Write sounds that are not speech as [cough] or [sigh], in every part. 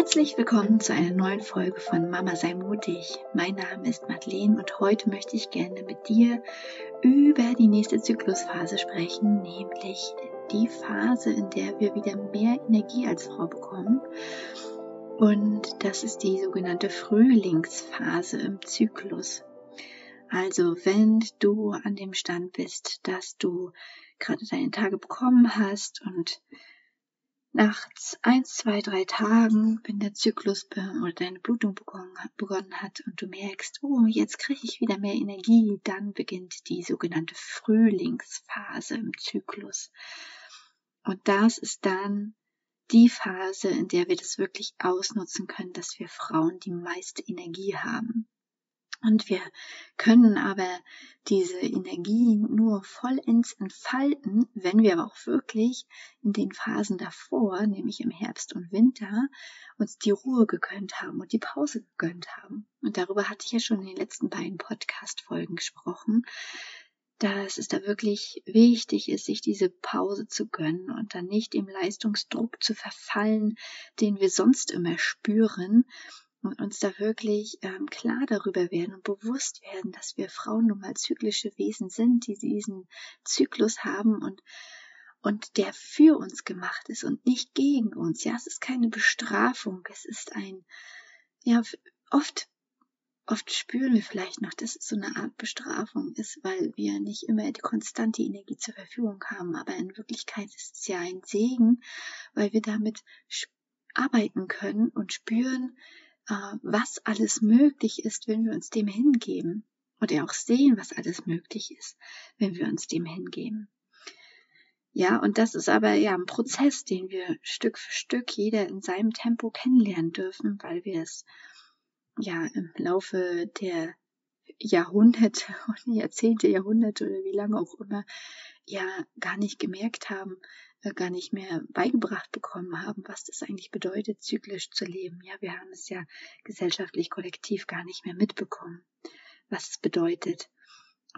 Herzlich willkommen zu einer neuen Folge von Mama sei mutig. Mein Name ist Madeleine und heute möchte ich gerne mit dir über die nächste Zyklusphase sprechen, nämlich die Phase, in der wir wieder mehr Energie als Frau bekommen. Und das ist die sogenannte Frühlingsphase im Zyklus. Also wenn du an dem Stand bist, dass du gerade deine Tage bekommen hast und nach ein, zwei, drei Tagen, wenn der Zyklus oder deine Blutung begonnen hat und du merkst, oh, jetzt kriege ich wieder mehr Energie, dann beginnt die sogenannte Frühlingsphase im Zyklus. Und das ist dann die Phase, in der wir das wirklich ausnutzen können, dass wir Frauen die meiste Energie haben. Und wir können aber diese Energie nur vollends entfalten, wenn wir aber auch wirklich in den Phasen davor, nämlich im Herbst und Winter, uns die Ruhe gegönnt haben und die Pause gegönnt haben. Und darüber hatte ich ja schon in den letzten beiden Podcast-Folgen gesprochen, dass es da wirklich wichtig ist, sich diese Pause zu gönnen und dann nicht im Leistungsdruck zu verfallen, den wir sonst immer spüren, und uns da wirklich ähm, klar darüber werden und bewusst werden, dass wir Frauen nun mal zyklische Wesen sind, die diesen Zyklus haben und und der für uns gemacht ist und nicht gegen uns. Ja, es ist keine Bestrafung, es ist ein, ja, oft, oft spüren wir vielleicht noch, dass es so eine Art Bestrafung ist, weil wir nicht immer die konstante Energie zur Verfügung haben. Aber in Wirklichkeit ist es ja ein Segen, weil wir damit arbeiten können und spüren, was alles möglich ist, wenn wir uns dem hingeben. Und auch sehen, was alles möglich ist, wenn wir uns dem hingeben. Ja, und das ist aber ja ein Prozess, den wir Stück für Stück jeder in seinem Tempo kennenlernen dürfen, weil wir es ja im Laufe der Jahrhunderte [laughs] und Jahrzehnte, Jahrhunderte oder wie lange auch immer ja gar nicht gemerkt haben, äh, gar nicht mehr beigebracht bekommen haben, was das eigentlich bedeutet, zyklisch zu leben. Ja, wir haben es ja gesellschaftlich kollektiv gar nicht mehr mitbekommen, was es bedeutet,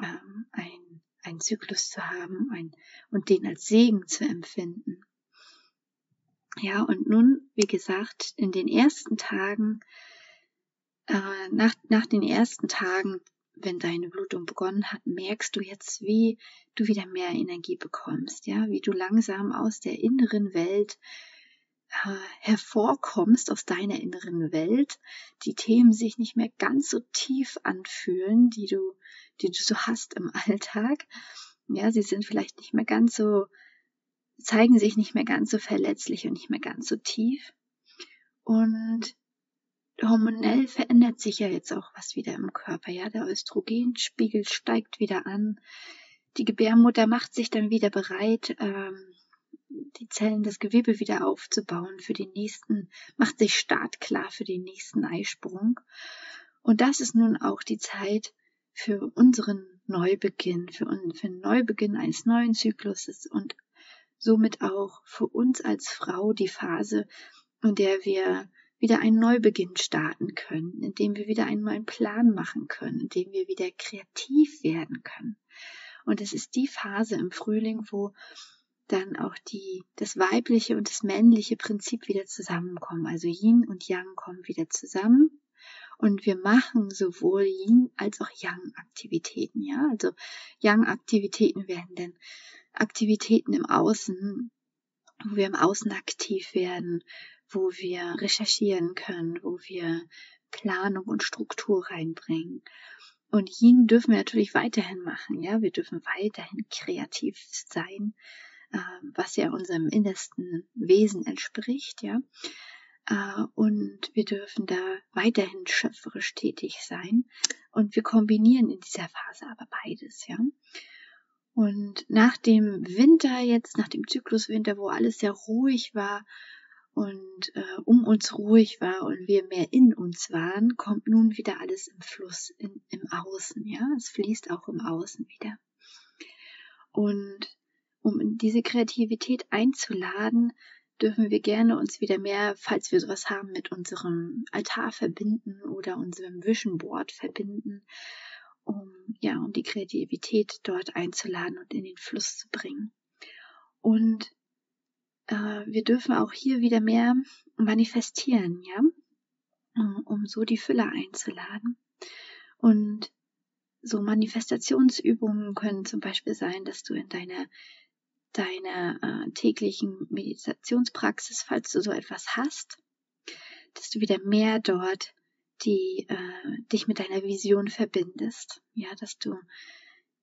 ähm, ein, ein Zyklus zu haben ein, und den als Segen zu empfinden. Ja, und nun, wie gesagt, in den ersten Tagen, äh, nach, nach den ersten Tagen wenn deine Blutung begonnen hat, merkst du jetzt, wie du wieder mehr Energie bekommst, ja, wie du langsam aus der inneren Welt äh, hervorkommst, aus deiner inneren Welt, die Themen sich nicht mehr ganz so tief anfühlen, die du, die du so hast im [laughs] Alltag. Ja, sie sind vielleicht nicht mehr ganz so, zeigen sich nicht mehr ganz so verletzlich und nicht mehr ganz so tief. Und hormonell verändert sich ja jetzt auch was wieder im Körper. Ja, der Östrogenspiegel steigt wieder an. Die Gebärmutter macht sich dann wieder bereit, ähm, die Zellen, das Gewebe wieder aufzubauen für den nächsten, macht sich startklar für den nächsten Eisprung. Und das ist nun auch die Zeit für unseren Neubeginn, für, für einen Neubeginn eines neuen Zykluses und somit auch für uns als Frau die Phase, in der wir wieder einen Neubeginn starten können, indem wir wieder einen neuen Plan machen können, indem wir wieder kreativ werden können. Und es ist die Phase im Frühling, wo dann auch die, das weibliche und das männliche Prinzip wieder zusammenkommen. Also Yin und Yang kommen wieder zusammen. Und wir machen sowohl Yin als auch Yang Aktivitäten, ja. Also Yang Aktivitäten werden dann Aktivitäten im Außen, wo wir im Außen aktiv werden, wo wir recherchieren können, wo wir Planung und Struktur reinbringen. Und Yin dürfen wir natürlich weiterhin machen, ja. Wir dürfen weiterhin kreativ sein, äh, was ja unserem innersten Wesen entspricht, ja. Äh, und wir dürfen da weiterhin schöpferisch tätig sein. Und wir kombinieren in dieser Phase aber beides, ja. Und nach dem Winter jetzt, nach dem Zykluswinter, wo alles sehr ruhig war und äh, um uns ruhig war und wir mehr in uns waren, kommt nun wieder alles im Fluss, in, im Außen, ja, es fließt auch im Außen wieder. Und um diese Kreativität einzuladen, dürfen wir gerne uns wieder mehr, falls wir sowas haben, mit unserem Altar verbinden oder unserem Vision Board verbinden, um ja, um die Kreativität dort einzuladen und in den Fluss zu bringen. Und äh, wir dürfen auch hier wieder mehr manifestieren, ja, um, so die Fülle einzuladen. Und so Manifestationsübungen können zum Beispiel sein, dass du in deiner deine äh, täglichen Meditationspraxis, falls du so etwas hast, dass du wieder mehr dort die äh, dich mit deiner Vision verbindest, ja, dass du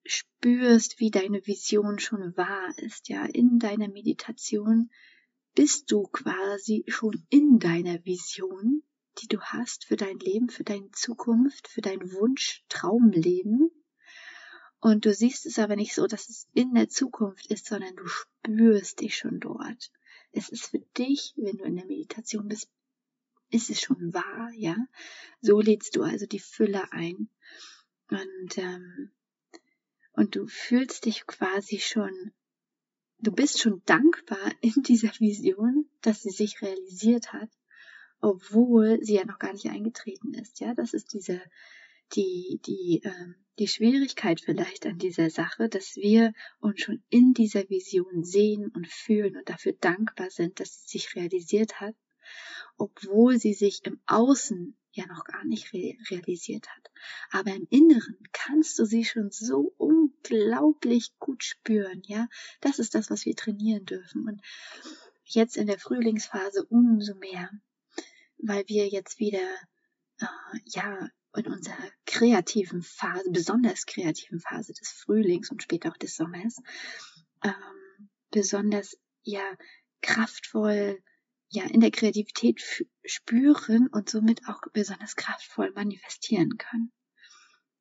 spürst, wie deine Vision schon wahr ist, ja, in deiner Meditation bist du quasi schon in deiner Vision, die du hast für dein Leben, für deine Zukunft, für dein Wunsch, Traumleben. Und du siehst es aber nicht so, dass es in der Zukunft ist, sondern du spürst dich schon dort. Es ist für dich, wenn du in der Meditation bist, ist es schon wahr, ja. So lädst du also die Fülle ein. Und, ähm, und du fühlst dich quasi schon, du bist schon dankbar [laughs] in dieser Vision, dass sie sich realisiert hat, obwohl sie ja noch gar nicht eingetreten ist, ja. Das ist diese, die, die, ähm, die Schwierigkeit vielleicht an dieser Sache, dass wir uns schon in dieser Vision sehen und fühlen und dafür dankbar sind, dass sie sich realisiert hat obwohl sie sich im Außen ja noch gar nicht re realisiert hat. Aber im Inneren kannst du sie schon so unglaublich gut spüren, ja. Das ist das, was wir trainieren dürfen. Und jetzt in der Frühlingsphase umso mehr, weil wir jetzt wieder, äh, ja, in unserer kreativen Phase, besonders kreativen Phase des Frühlings und später auch des Sommers, ähm, besonders, ja, kraftvoll, ja in der Kreativität spüren und somit auch besonders kraftvoll manifestieren können.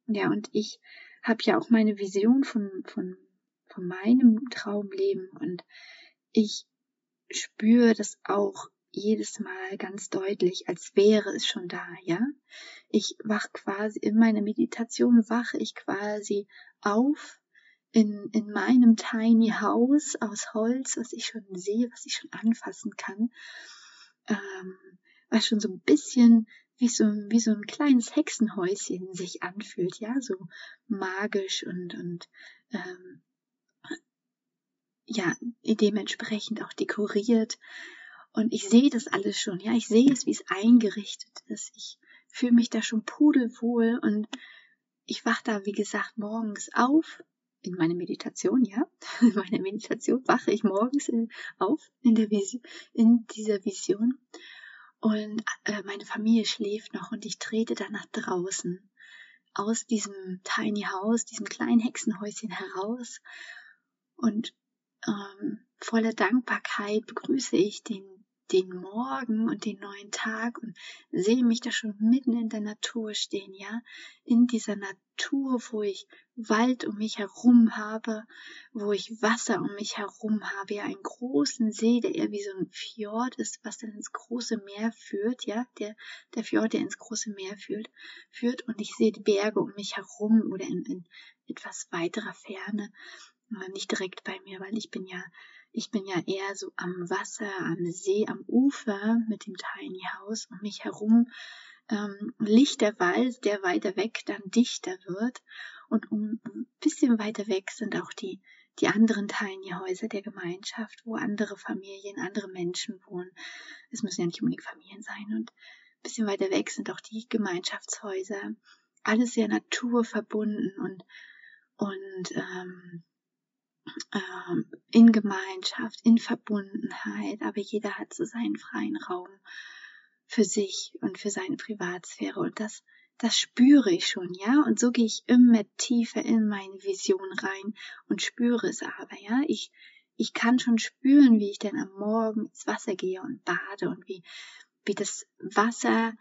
Ja, und ich habe ja auch meine Vision von, von, von meinem Traumleben und ich spüre das auch jedes Mal ganz deutlich, als wäre es schon da, ja. Ich wach quasi in meiner Meditation wache ich quasi auf in, in meinem Tiny House aus Holz, was ich schon sehe, was ich schon anfassen kann, ähm, was schon so ein bisschen wie so, wie so ein kleines Hexenhäuschen sich anfühlt, ja, so magisch und, und ähm, ja, dementsprechend auch dekoriert. Und ich sehe das alles schon, ja, ich sehe es, wie es eingerichtet ist. Ich fühle mich da schon pudelwohl und ich wach da, wie gesagt, morgens auf in meiner Meditation, ja, [laughs] in meiner Meditation wache ich morgens auf in, der Vision, in dieser Vision. Und äh, meine Familie schläft noch und ich trete dann nach draußen. Aus diesem Tiny House, diesem kleinen Hexenhäuschen heraus. Und ähm, voller Dankbarkeit begrüße ich den den Morgen und den neuen Tag und sehe mich da schon mitten in der Natur stehen, ja, in dieser Natur, wo ich Wald um mich herum habe, wo ich Wasser um mich herum habe, ja, einen großen See, der eher wie so ein Fjord ist, was dann ins große Meer führt, ja, der, der Fjord, der ins große Meer führt, führt und ich sehe die Berge um mich herum oder in, in etwas weiterer Ferne, nicht direkt bei mir, weil ich bin ja ich bin ja eher so am Wasser, am See, am Ufer mit dem Tiny House um mich herum ähm, liegt der Wald, der weiter weg dann dichter wird. Und um ein bisschen weiter weg sind auch die, die anderen Tiny Häuser der Gemeinschaft, wo andere Familien, andere Menschen wohnen. Es müssen ja nicht unbedingt Familien sein. Und ein bisschen weiter weg sind auch die Gemeinschaftshäuser. Alles sehr naturverbunden und, und ähm, ähm, in Gemeinschaft, in Verbundenheit, aber jeder hat so seinen freien Raum für sich und für seine Privatsphäre. Und das das spüre ich schon, ja, und so gehe ich immer tiefer in meine Vision rein und spüre es aber, ja, ich ich kann schon spüren, wie ich dann am Morgen ins Wasser gehe und bade und wie wie das Wasser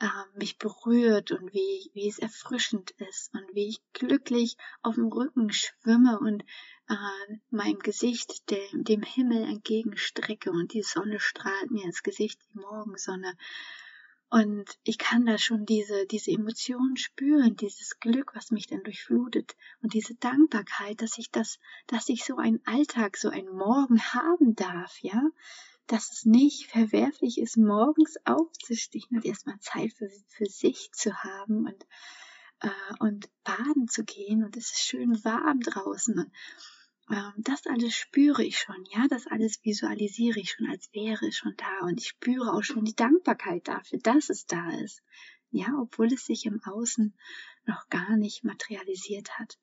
äh, mich berührt und wie, wie es erfrischend ist und wie ich glücklich auf dem Rücken schwimme und äh, meinem Gesicht dem, dem Himmel entgegenstrecke und die Sonne strahlt mir ins Gesicht, die Morgensonne. Und ich kann da schon diese, diese Emotionen spüren, dieses Glück, was mich dann durchflutet und diese Dankbarkeit, dass ich das, dass ich so einen Alltag, so einen Morgen haben darf, ja, dass es nicht verwerflich ist, morgens aufzustehen und erstmal Zeit für, für sich zu haben und, äh, und baden zu gehen und es ist schön warm draußen und das alles spüre ich schon, ja, das alles visualisiere ich schon, als wäre es schon da und ich spüre auch schon die Dankbarkeit dafür, dass es da ist, ja, obwohl es sich im Außen noch gar nicht materialisiert hat.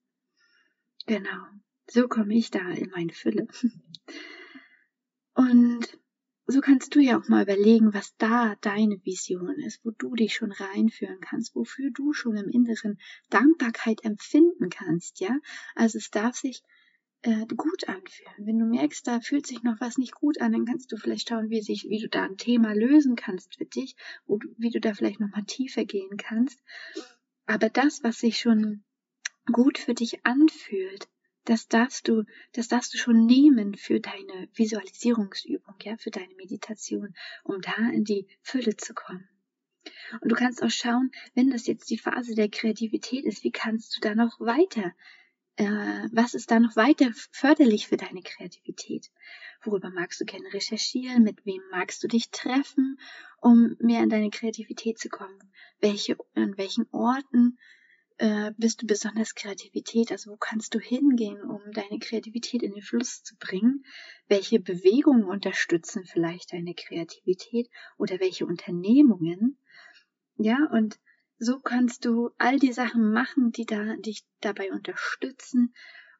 Genau, so komme ich da in meine Fülle. Und so kannst du ja auch mal überlegen, was da deine Vision ist, wo du dich schon reinführen kannst, wofür du schon im Inneren Dankbarkeit empfinden kannst, ja? Also es darf sich äh, gut anfühlen. Wenn du merkst, da fühlt sich noch was nicht gut an, dann kannst du vielleicht schauen, wie sich, wie du da ein Thema lösen kannst für dich, wo du, wie du da vielleicht noch mal tiefer gehen kannst. Aber das, was sich schon gut für dich anfühlt, das darfst du, das darfst du schon nehmen für deine Visualisierungsübung, ja, für deine Meditation, um da in die Fülle zu kommen. Und du kannst auch schauen, wenn das jetzt die Phase der Kreativität ist, wie kannst du da noch weiter, was ist da noch weiter förderlich für deine Kreativität? Worüber magst du gerne recherchieren? Mit wem magst du dich treffen, um mehr in deine Kreativität zu kommen? Welche, an welchen Orten äh, bist du besonders Kreativität? Also wo kannst du hingehen, um deine Kreativität in den Fluss zu bringen? Welche Bewegungen unterstützen vielleicht deine Kreativität oder welche Unternehmungen? Ja, und so kannst du all die Sachen machen, die da, dich dabei unterstützen,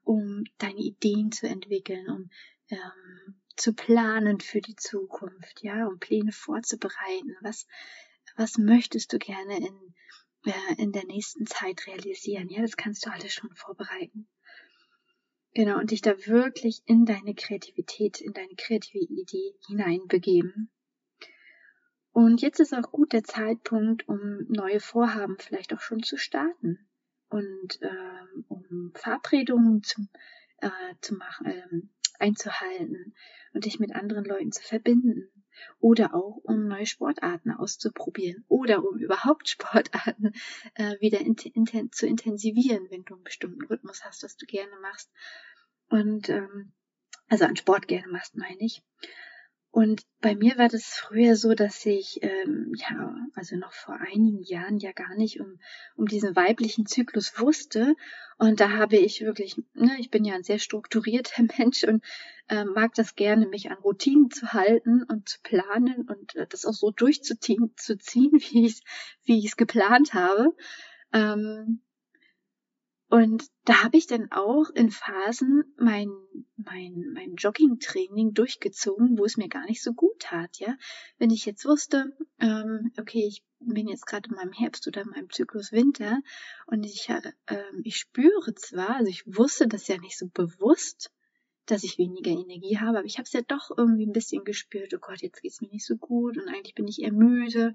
um deine Ideen zu entwickeln, um ähm, zu planen für die Zukunft, ja, um Pläne vorzubereiten. Was, was möchtest du gerne in äh, in der nächsten Zeit realisieren. Ja, das kannst du alles schon vorbereiten. Genau, und dich da wirklich in deine Kreativität, in deine kreative Idee hineinbegeben. Und jetzt ist auch gut der Zeitpunkt, um neue Vorhaben vielleicht auch schon zu starten und ähm, um Verabredungen zu, äh, zu machen, ähm, einzuhalten und dich mit anderen Leuten zu verbinden oder auch um neue Sportarten auszuprobieren oder um überhaupt [laughs] Sportarten äh, wieder in, in, zu intensivieren, wenn du einen bestimmten Rhythmus hast, was du gerne machst. Und ähm, also an Sport gerne machst, meine ich. Und bei mir war das früher so, dass ich, ähm, ja, also noch vor einigen Jahren ja gar nicht um, um diesen weiblichen Zyklus wusste. Und da habe ich wirklich, ne, ich bin ja ein sehr strukturierter [laughs] Mensch und äh, mag das gerne, mich an Routinen zu halten und zu planen und äh, das auch so durchzuziehen, zu ziehen, [laughs] wie ich es wie ich's geplant habe. Ähm, und da habe ich dann auch in Phasen mein, mein, mein Jogging-Training durchgezogen, wo es mir gar nicht so gut tat, ja. Wenn ich jetzt wusste, ähm, okay, ich bin jetzt gerade in meinem Herbst oder in meinem Zyklus Winter und ich, äh, ich spüre zwar, also ich wusste das ja nicht so bewusst, dass ich weniger Energie habe, aber ich habe es ja doch irgendwie ein bisschen gespürt, oh Gott, jetzt geht's mir nicht so gut und eigentlich bin ich eher müde.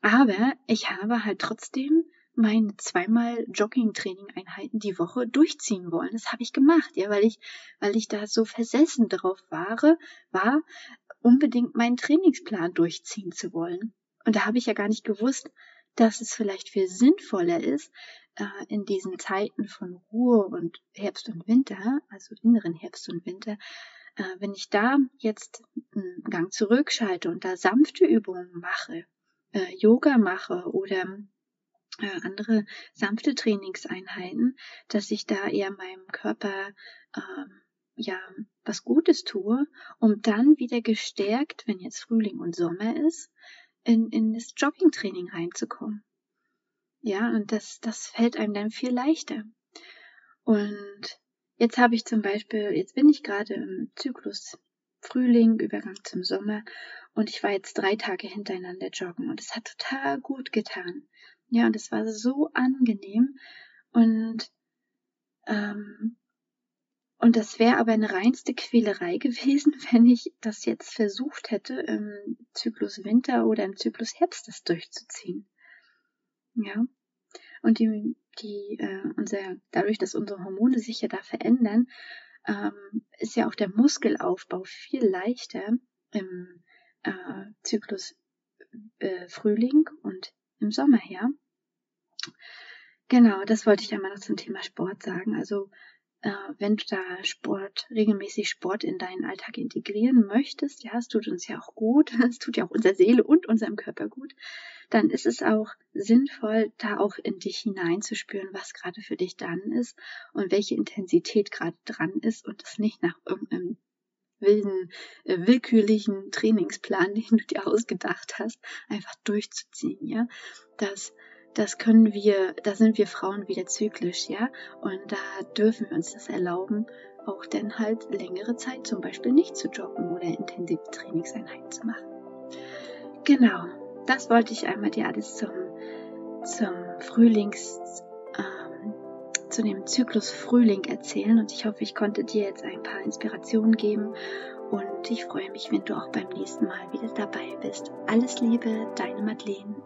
Aber ich habe halt trotzdem meine zweimal Jogging-Training-Einheiten die Woche durchziehen wollen. Das habe ich gemacht, ja, weil ich, weil ich da so versessen drauf war, war, unbedingt meinen Trainingsplan durchziehen zu wollen. Und da habe ich ja gar nicht gewusst, dass es vielleicht viel sinnvoller ist, äh, in diesen Zeiten von Ruhe und Herbst und Winter, also inneren Herbst und Winter, äh, wenn ich da jetzt einen Gang zurückschalte und da sanfte Übungen mache, äh, Yoga mache oder äh, andere sanfte Trainingseinheiten, dass ich da eher meinem Körper ähm, ja was Gutes tue, um dann wieder gestärkt, wenn jetzt Frühling und Sommer ist, in, in das Joggingtraining reinzukommen. Ja, und das, das fällt einem dann viel leichter. Und jetzt habe ich zum Beispiel, jetzt bin ich gerade im Zyklus Frühling, Übergang zum Sommer und ich war jetzt drei Tage hintereinander joggen und es hat total gut getan. Ja, und es war so angenehm und ähm, und das wäre aber eine reinste Quälerei [laughs] gewesen, wenn ich das jetzt versucht hätte, im Zyklus Winter oder im Zyklus Herbst das durchzuziehen. Ja. Und die, die, äh, unser, dadurch, dass unsere Hormone sich ja da verändern, ähm, ist ja auch der Muskelaufbau viel leichter im äh, Zyklus äh, Frühling und im Sommer her. Genau, das wollte ich einmal noch zum Thema Sport sagen. Also äh, wenn du da Sport, regelmäßig Sport in deinen Alltag integrieren möchtest, ja, es tut uns ja auch gut, [laughs] es tut ja auch unserer Seele und unserem Körper gut, dann ist es auch sinnvoll, da auch in dich hineinzuspüren, was gerade für dich dran ist und welche Intensität gerade dran ist und das nicht nach irgendeinem wilden, äh, willkürlichen Trainingsplan, [laughs] den du dir ausgedacht hast, einfach durchzuziehen, ja. Das das können wir, da sind wir Frauen wieder zyklisch, ja, und da dürfen wir uns das erlauben, auch dann halt längere Zeit zum Beispiel nicht zu joggen oder intensive Trainingseinheiten zu machen. Genau, das wollte ich einmal dir alles zum, zum Frühlings, ähm, zu dem Zyklus Frühling erzählen und ich hoffe, ich konnte dir jetzt ein paar Inspirationen geben und ich freue mich, wenn du auch beim nächsten Mal wieder dabei bist. Alles Liebe, deine Madeleine.